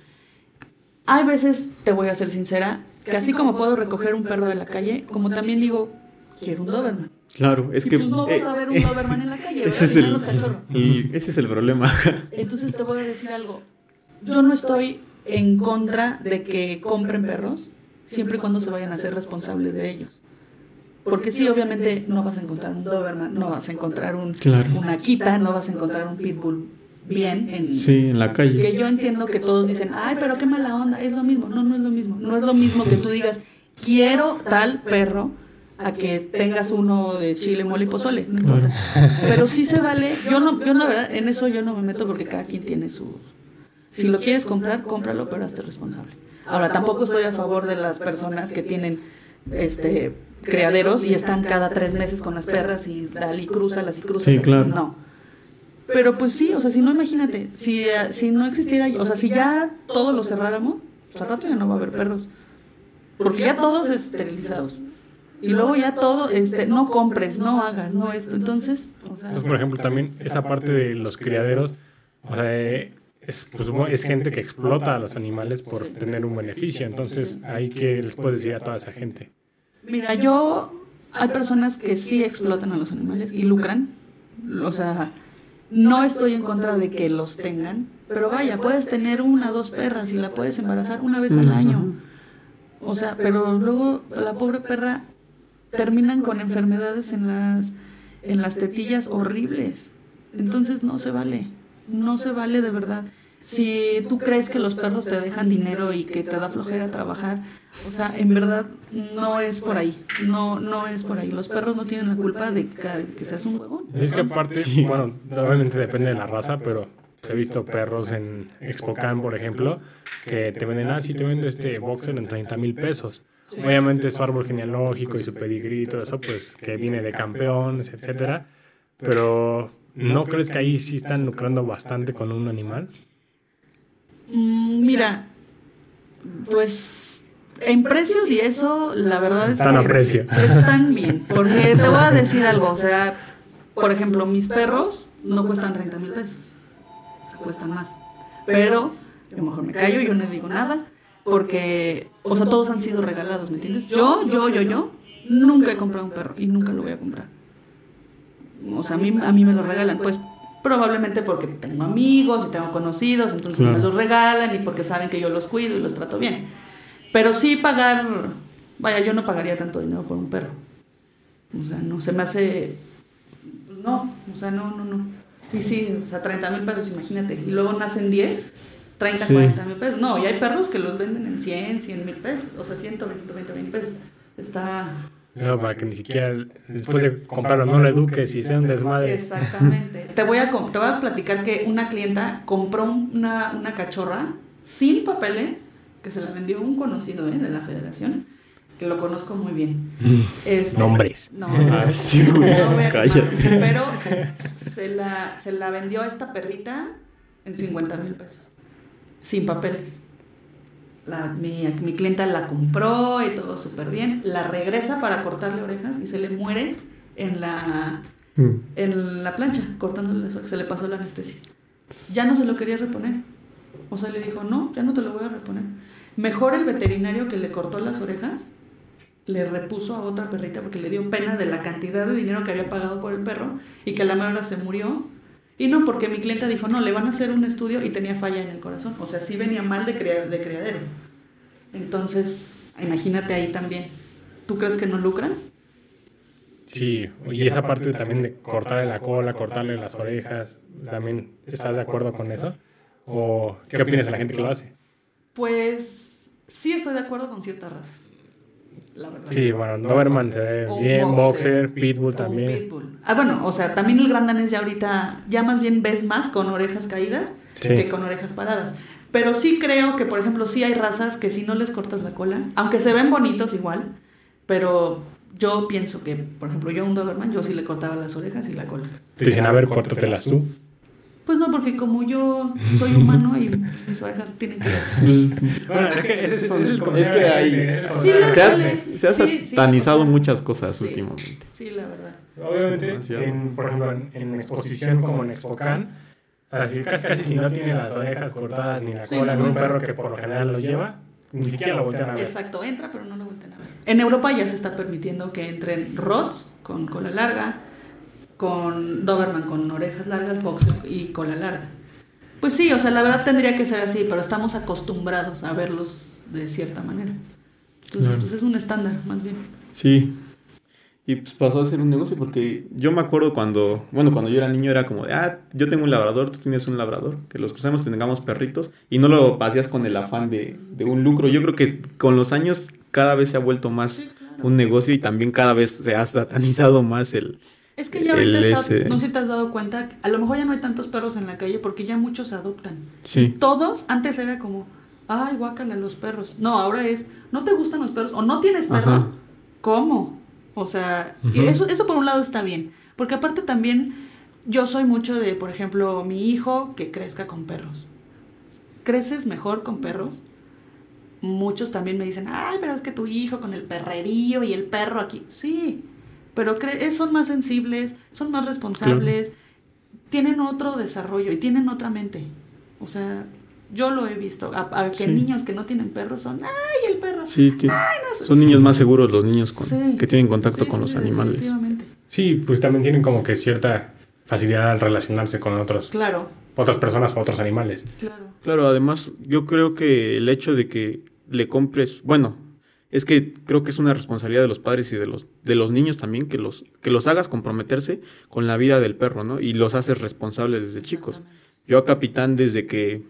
Hay veces, te voy a ser sincera, que así como puedo recoger un perro de la calle, como también digo, quiero un Doberman. Claro, es y que... pues no vas a ver un eh, Doberman en la calle, ese es el, los cachorros. y ese es el problema. Entonces te voy a decir algo. Yo no estoy en contra de que compren perros, siempre y cuando se vayan a ser responsables de ellos. Porque sí, obviamente no vas a encontrar un Doberman, no vas a encontrar un, Claro. una Akita, no vas a encontrar un Pitbull bien en... Sí, en la calle. Que yo entiendo que todos dicen, ay, pero qué mala onda, es lo mismo. No, no es lo mismo. No es lo mismo que tú digas, quiero tal perro a que tengas uno de chile, mole y pozole. No importa. Pero sí se vale. Yo no, yo la verdad, en eso yo no me meto porque cada quien tiene su... Si lo quieres comprar, cómpralo, pero hazte responsable. Ahora, tampoco estoy a favor de las personas que tienen este criaderos y están cada tres meses con las perras y dale y crúzalas y crúzalas. Sí, claro. No. Pero pues sí, o sea, si no, imagínate, si, eh, si no existiera, o sea, si ya todo lo cerráramos, pues al rato ya no va a haber perros. Porque ya todos esterilizados. Y luego ya todo, este, no compres, no hagas, no esto. Entonces, o sea, Entonces, por ejemplo, también esa parte de los criaderos, o sea, eh, es, pues, es gente que explota a los animales por tener un beneficio. Entonces, ahí que les puedes decir a toda esa gente. mira, yo, hay personas que sí explotan a los animales y lucran. O sea, no estoy en contra de que los tengan, pero vaya, puedes tener una, dos perras y la puedes embarazar una vez al año. O sea, pero luego la pobre perra terminan con enfermedades en las en las tetillas horribles. Entonces no se vale. No se vale de verdad. Si tú crees que los perros te dejan dinero y que te da flojera trabajar, o sea, en verdad no es por ahí. No no es por ahí. Los perros no tienen la culpa de que, seas un huevón. Es que aparte, bueno, obviamente depende de la raza, pero he visto perros en Expocan, por ejemplo, que te venden, ah, sí, te vendo este boxer en 30 mil pesos. Obviamente su árbol genealógico y su pedigrí y todo eso, pues que viene de campeones, etcétera. Pero ¿no crees que ahí sí están lucrando bastante con un animal? Mm, Mira, pues en precios y eso, la verdad es Están a que precio. están bien. Porque te voy a decir algo, o sea, por ejemplo, mis perros no cuestan 30 mil pesos, cuestan más. Pero a lo mejor me callo, yo no digo nada, porque, o sea, todos han sido regalados, ¿me entiendes? Yo, yo, yo, yo, nunca he comprado un perro y nunca lo voy a comprar. O sea, a mí, a mí me lo regalan, pues probablemente porque tengo amigos y tengo conocidos, entonces Claro. me los regalan y porque saben que yo los cuido y los trato bien. Pero sí pagar, vaya, yo no pagaría tanto dinero por un perro. O sea, no se me hace, pues, no, o sea, no, no, no. Y sí, o sea, 30 mil pesos, imagínate. Y luego nacen 10, 30, Sí. 40 mil pesos. No, y hay perros que los venden en 100, 100 mil pesos, o sea, 120, 120 mil pesos. Está... No, para que ni siquiera después de comprarlo no lo eduques y sea un desmadre. Exactamente. te, voy a, te voy a platicar que una clienta compró una, una cachorra sin papeles, que se la vendió un conocido ¿eh? de la federación, que lo conozco muy bien. Este, Nombres. No, Ah, sí, güey, no a cállate. Pero se la, se la vendió a esta perrita en 50 mil pesos, sin papeles. La, mi, mi clienta la compró y todo súper bien. La regresa para cortarle orejas y se le muere en la, Mm. en la plancha, cortándole las orejas. Se le pasó la anestesia. Ya no se lo quería reponer. O sea, le dijo, no, ya no te lo voy a reponer. Mejor el veterinario que le cortó las orejas le repuso a otra perrita porque le dio pena de la cantidad de dinero que había pagado por el perro y que a la mera se murió. Y no, porque mi clienta dijo, no, le van a hacer un estudio y tenía falla en el corazón. O sea, sí venía mal de, crea- de criadero. Entonces, imagínate ahí también. ¿Tú crees que no lucran? Sí, y esa parte también de cortarle la cola, cortarle las orejas, ¿también estás de acuerdo con eso? ¿O qué opinas de la gente que lo hace? Pues sí estoy de acuerdo con ciertas razas. La verdad. Sí, bueno, Doberman se ve bien, boxer, boxer, pitbull también. pitbull. Ah, bueno, o sea, también el gran danés ya ahorita, ya más bien ves más con orejas caídas Sí. que con orejas paradas. Pero sí creo que, por ejemplo, sí hay razas que si no les cortas la cola, aunque se ven bonitos igual, pero yo pienso que, por ejemplo, yo a un Doberman, yo sí le cortaba las orejas y la cola. Te dicen, a ver, córtatelas tú. Pues no, porque como yo soy humano y mis orejas tienen que ser. Bueno, es que ese es el Es comentario que hay- Sí, Se ha, cuales- se ha sí, sí, satanizado sea, muchas cosas sí. últimamente. Sí, la verdad. Obviamente, en, por ejemplo, en, en exposición como en Expocan, casi, casi si no tiene las orejas cortadas ni la Sí, cola, no ni un perro que por lo general lo lleva, ni siquiera lo voltean a ver. Exacto, entra, pero no lo vuelten a ver. En Europa ya se está permitiendo que entren rots con cola larga, con Doberman con orejas largas, boxer y cola larga. Pues sí, o sea, la verdad tendría que ser así, pero estamos acostumbrados a verlos de cierta manera. Entonces, Claro. pues es un estándar, más bien. Sí. Y pues pasó a ser un negocio porque yo me acuerdo cuando, bueno, cuando yo era niño era como de, ah, yo tengo un labrador, tú tienes un labrador, que los cruzamos tengamos perritos y no lo hacías con el afán de, de un lucro. Yo creo que con los años cada vez se ha vuelto más Sí, claro. un negocio y también cada vez se ha satanizado más el... Es que ya ahorita el está, ese- no sé si te has dado cuenta, a lo mejor ya no hay tantos perros en la calle porque ya muchos se adoptan. Sí. Todos, antes era como, ay, guácala los perros. No, ahora es, ¿no te gustan los perros? ¿O no tienes perro? Ajá. ¿Cómo? O sea, eso, eso por un lado está bien. Porque aparte también, yo soy mucho de, por ejemplo, mi hijo que crezca con perros. ¿Creces mejor con perros? Muchos también me dicen, ay, pero es que tu hijo con el perrerío y el perro aquí. Sí, pero cre- eh, son más sensibles, son más responsables, tienen otro desarrollo y tienen otra mente. O sea, yo lo he visto. A, a que Sí. niños que no tienen perros son, ay, el perro. Sí, Ay, no sé". son niños más seguros los niños con, Sí. que tienen contacto Sí, con sí, los sí, animales. Sí, pues también tienen como que cierta facilidad al relacionarse con otros, Claro, otras personas o otros animales. claro. Claro, además yo creo que el hecho de que le compres, bueno, es que creo que es una responsabilidad de los padres y de los de los niños también que los que los hagas comprometerse con la vida del perro, ¿no? Y los haces responsables desde chicos. Yo a Capitán desde que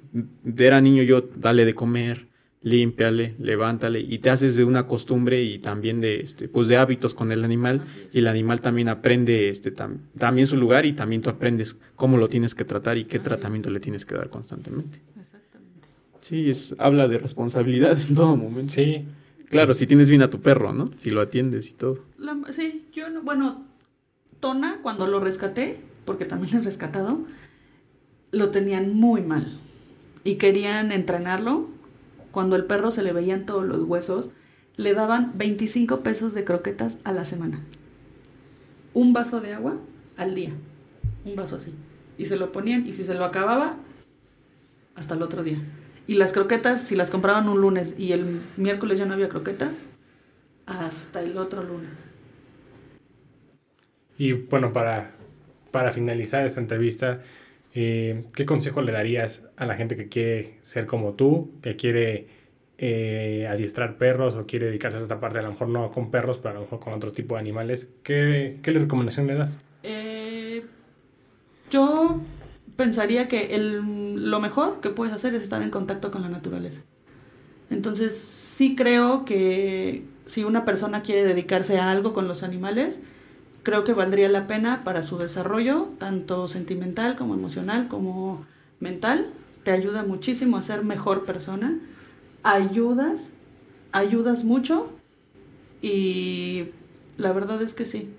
era niño yo dale de comer, límpiale, levántale y te haces de una costumbre y también de este pues de hábitos con el animal y el animal también aprende este tam- también su lugar y también tú aprendes cómo lo tienes que tratar y qué Así es. tratamiento le tienes que dar constantemente. Exactamente. Sí, es, habla de responsabilidad en todo momento. Sí, Claro, si tienes bien a tu perro, ¿no? Si lo atiendes y todo. Sí, yo no, bueno, Tona, cuando lo rescaté, porque también lo he rescatado, lo tenían muy mal. Y querían entrenarlo. Cuando el perro se le veían todos los huesos, le daban 25 pesos de croquetas a la semana. Un vaso de agua al día. Un vaso así. Y se lo ponían, y si se lo acababa, hasta el otro día. Y las croquetas, si las compraban un lunes y el miércoles ya no había croquetas, hasta el otro lunes. y bueno, para, para finalizar esta entrevista, eh, ¿qué consejo le darías a la gente que quiere ser como tú, que quiere eh, adiestrar perros o quiere dedicarse a esta parte, a lo mejor no con perros, pero a lo mejor con otro tipo de animales? ¿Qué, qué recomendación le das? Eh, yo pensaría que el, lo mejor que puedes hacer es estar en contacto con la naturaleza. Entonces, sí creo que si una persona quiere dedicarse a algo con los animales, creo que valdría la pena para su desarrollo, tanto sentimental como emocional, como mental. Te ayuda muchísimo a ser mejor persona. Ayudas, ayudas mucho y la verdad es que sí.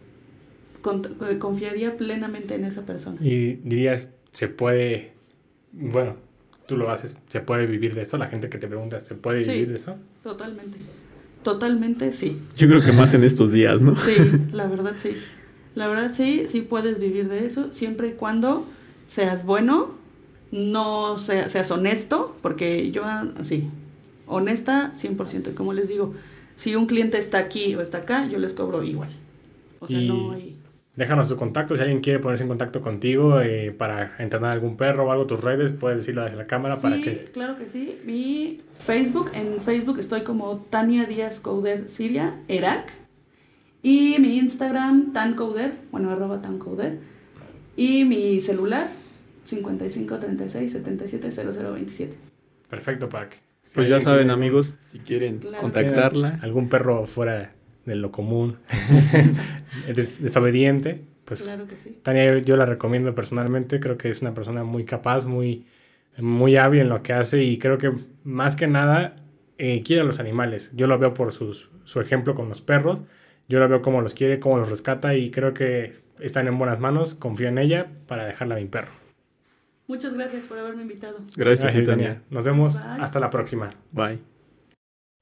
Eh, confiaría plenamente en esa persona. Y dirías, se puede, bueno, tú lo haces, ¿se puede vivir de esto? La gente que te pregunta, ¿se puede Sí. vivir de eso? Totalmente. Totalmente sí. Yo creo que más en estos días, ¿no? Sí, la verdad sí. La verdad sí, sí puedes vivir de eso, siempre y cuando seas bueno, no sea- seas honesto, porque yo así, honesta 100%. Y como les digo, si un cliente está aquí o está acá, yo les cobro igual. O sea, Y- no hay... Déjanos tu contacto, si alguien quiere ponerse en contacto contigo eh, para entrenar algún perro o algo, tus redes, puedes decirlo desde la cámara para Sí, que... claro que sí. Mi Facebook, en Facebook estoy como Tania Díaz Couder Siria, Irak. Y mi Instagram, Tancouder, bueno, arroba Tancouder. Y mi celular, 55 36 77 0027. Perfecto, para si Pues ya saben, amigos, si quieren Claro. contactarla. Algún perro fuera de lo común, des- desobediente, pues Claro que sí. Tania yo, yo la recomiendo personalmente, creo que es una persona muy capaz, muy, muy hábil en lo que hace y creo que más que nada eh, quiere a los animales. Yo lo veo por sus, su ejemplo con los perros Yo la veo como los quiere, como los rescata y creo que están en buenas manos. Confío en ella para dejarla a mi perro. Muchas gracias por haberme invitado. Gracias, Gracias, Tania. Tania. Nos vemos. Bye. Hasta la próxima. Bye.